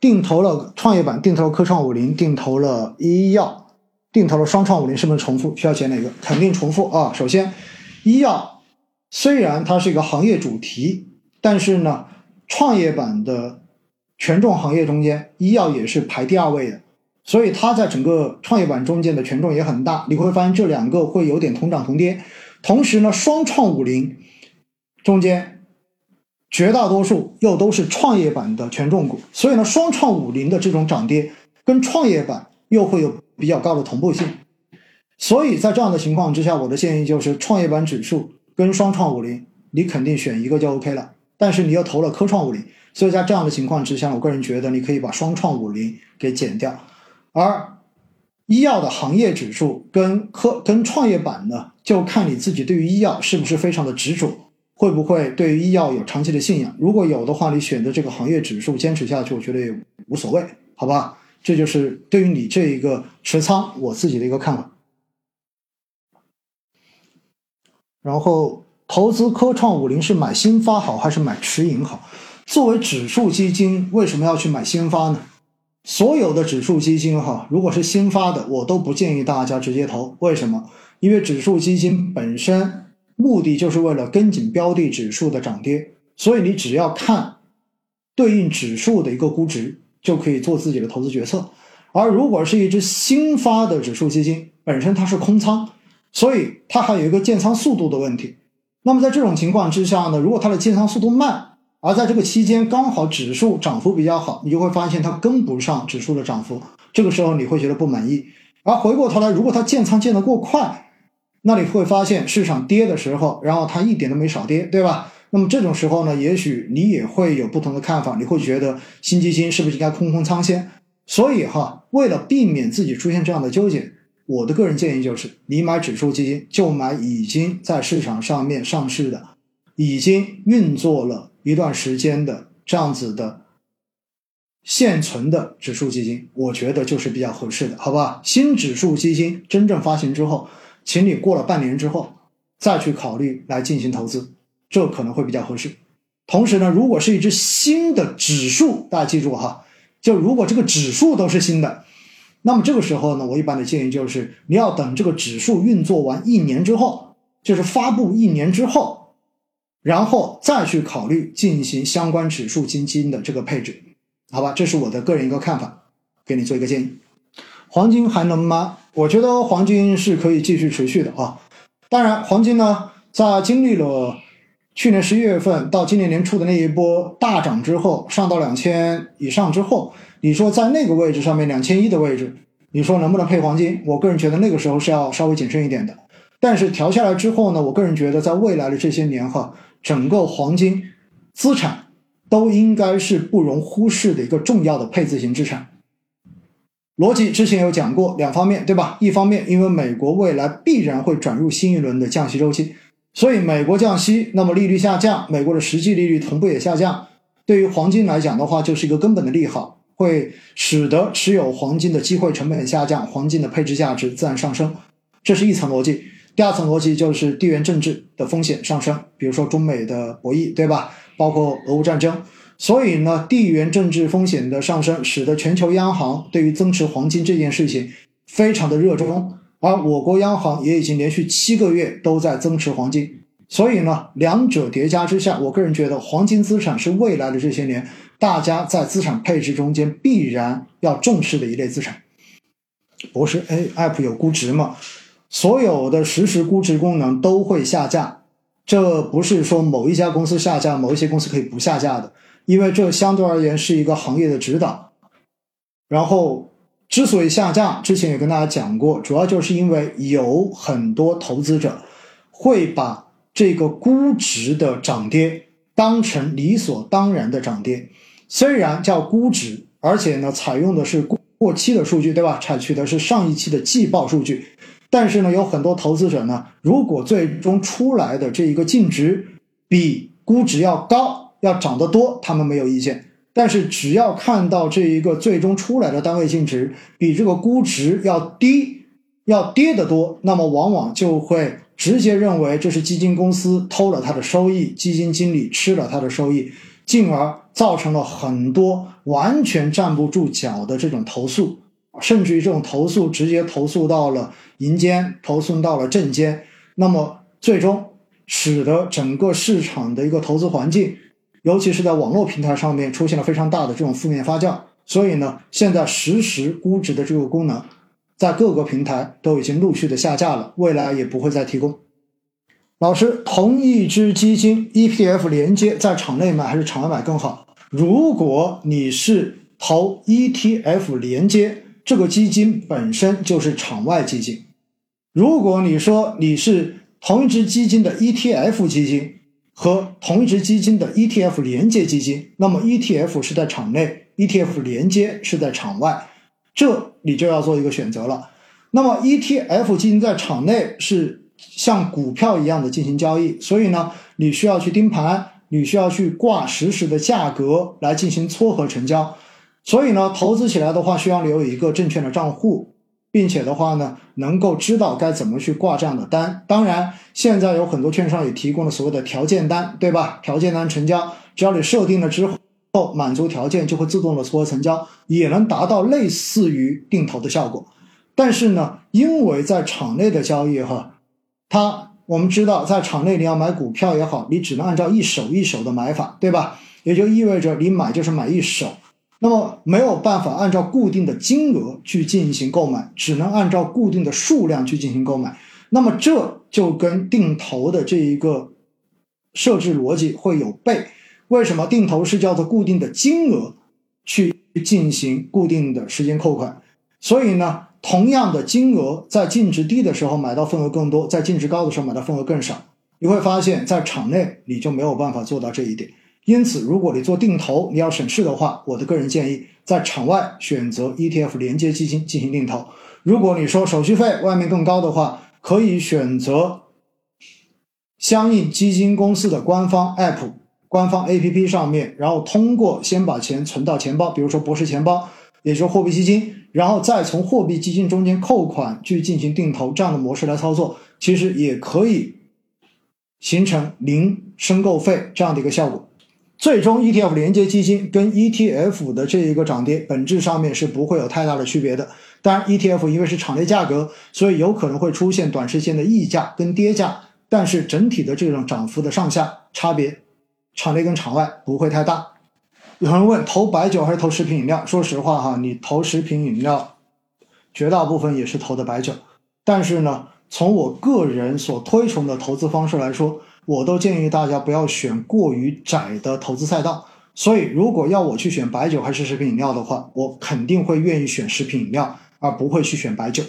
定投了创业板，定投了科创五零，定投了医药，定投了双创五零，是不是重复？需要选哪个？肯定重复啊！首先，医药虽然它是一个行业主题，但是呢，创业板的权重行业中间，医药也是排第二位的，所以它在整个创业板中间的权重也很大。你会发现这两个会有点同涨同跌。同时呢，双创五零中间绝大多数又都是创业板的权重股，所以呢，双创五零的这种涨跌跟创业板又会有比较高的同步性。所以在这样的情况之下，我的建议就是创业板指数跟双创五零，你肯定选一个就 OK 了。但是你又投了科创五零，所以在这样的情况之下，我个人觉得你可以把双创五零给减掉，而。医药的行业指数跟科跟创业板呢，就看你自己对于医药是不是非常的执着，会不会对于医药有长期的信仰。如果有的话，你选择这个行业指数坚持下去，我觉得也无所谓，好吧？这就是对于你这一个持仓我自己的一个看法。然后投资科创五零是买新发好还是买持盈好？作为指数基金，为什么要去买新发呢？所有的指数基金哈，如果是新发的，我都不建议大家直接投。为什么？因为指数基金本身目的就是为了跟紧标的指数的涨跌，所以你只要看对应指数的一个估值，就可以做自己的投资决策。而如果是一只新发的指数基金，本身它是空仓，所以它还有一个建仓速度的问题。那么在这种情况之下呢，如果它的建仓速度慢，而在这个期间，刚好指数涨幅比较好，你就会发现它跟不上指数的涨幅，这个时候你会觉得不满意。而回过头来，如果它建仓建得过快，那你会发现市场跌的时候，然后它一点都没少跌，对吧？那么这种时候呢，也许你也会有不同的看法，你会觉得新基金是不是应该空空仓先？所以哈，为了避免自己出现这样的纠结，我的个人建议就是，你买指数基金就买已经在市场上面上市的，已经运作了。一段时间的这样子的现存的指数基金，我觉得就是比较合适的，好吧？新指数基金真正发行之后，请你过了半年之后再去考虑来进行投资，这可能会比较合适。同时呢，如果是一只新的指数，大家记住哈，就如果这个指数都是新的，那么这个时候呢，我一般的建议就是你要等这个指数运作完一年之后，就是发布一年之后。然后再去考虑进行相关指数基金的这个配置，好吧？这是我的个人一个看法，给你做一个建议。黄金还能吗？我觉得黄金是可以继续持续的啊。当然，黄金呢，在经历了去年十一月份到今年年初的那一波大涨之后，上到两千以上之后，你说在那个位置上面两千一的位置，你说能不能配黄金？我个人觉得那个时候是要稍微谨慎一点的。但是调下来之后呢，我个人觉得在未来的这些年哈。整个黄金资产都应该是不容忽视的一个重要的配置型资产。逻辑之前有讲过两方面，对吧？一方面，因为美国未来必然会转入新一轮的降息周期，所以美国降息，那么利率下降，美国的实际利率同步也下降，对于黄金来讲的话，就是一个根本的利好，会使得持有黄金的机会成本下降，黄金的配置价值自然上升，这是一层逻辑。第二层逻辑就是地缘政治的风险上升，比如说中美的博弈，对吧？包括俄乌战争，所以呢，地缘政治风险的上升，使得全球央行对于增持黄金这件事情非常的热衷，而我国央行也已经连续七个月都在增持黄金，所以呢，两者叠加之下，我个人觉得黄金资产是未来的这些年大家在资产配置中间必然要重视的一类资产。博士，A app 有估值吗？所有的实时估值功能都会下架，这不是说某一家公司下架，某一些公司可以不下架的，因为这相对而言是一个行业的指导。然后，之所以下架，之前也跟大家讲过，主要就是因为有很多投资者会把这个估值的涨跌当成理所当然的涨跌，虽然叫估值，而且呢采用的是过期的数据，对吧？采取的是上一期的季报数据。但是呢，有很多投资者呢，如果最终出来的这一个净值比估值要高，要涨得多，他们没有意见。但是只要看到这一个最终出来的单位净值比这个估值要低，要跌得多，那么往往就会直接认为这是基金公司偷了他的收益，基金经理吃了他的收益，进而。造成了很多完全站不住脚的这种投诉，甚至于这种投诉直接投诉到了银监，投诉到了证监，那么最终使得整个市场的一个投资环境，尤其是在网络平台上面出现了非常大的这种负面发酵。所以呢，现在实时估值的这个功能，在各个平台都已经陆续的下架了，未来也不会再提供。老师，同一只基金 ETF 连接在场内买还是场外买更好？如果你是投 ETF 连接，这个基金本身就是场外基金；如果你说你是同一只基金的 ETF 基金和同一只基金的 ETF 连接基金，那么 ETF 是在场内。ETF 连接是在场外，这你就要做一个选择了。那么 ETF 基金在场内是像股票一样的进行交易，所以呢，你需要去盯盘，你需要去挂实时的价格来进行撮合成交。所以呢，投资起来的话，需要留有一个证券的账户，并且的话呢，能够知道该怎么去挂这样的单。当然，现在有很多券商也提供了所谓的条件单，对吧？条件单成交，只要你设定了之后。满足条件就会自动的撮合成交，也能达到类似于定投的效果。但是呢，因为在场内的交易哈，它我们知道在场内你要买股票也好，你只能按照一手一手的买法，对吧？也就意味着你买就是买一手，那么没有办法按照固定的金额去进行购买，只能按照固定的数量去进行购买。那么这就跟定投的这一个设置逻辑会有悖。为什么定投是叫做固定的金额去进行固定的时间扣款？所以呢，同样的金额在净值低的时候买到份额更多，在净值高的时候买到份额更少。你会发现在场内你就没有办法做到这一点。因此，如果你做定投，你要省事的话，我的个人建议在场外选择 ETF 连接基金进行定投。如果你说手续费外面更高的话，可以选择相应基金公司的官方 App。官方 A P P 上面，然后通过先把钱存到钱包，比如说博士钱包，也就是货币基金，然后再从货币基金中间扣款去进行定投这样的模式来操作，其实也可以形成零申购费这样的一个效果。最终 E T F 连接基金跟 E T F 的这一个涨跌本质上面是不会有太大的区别的。当然 E T F 因为是场内价格，所以有可能会出现短时间的溢价跟跌价，但是整体的这种涨幅的上下差别。场内跟场外不会太大。有人问投白酒还是投食品饮料？说实话哈，你投食品饮料，绝大部分也是投的白酒。但是呢，从我个人所推崇的投资方式来说，我都建议大家不要选过于窄的投资赛道。所以，如果要我去选白酒还是食品饮料的话，我肯定会愿意选食品饮料，而不会去选白酒。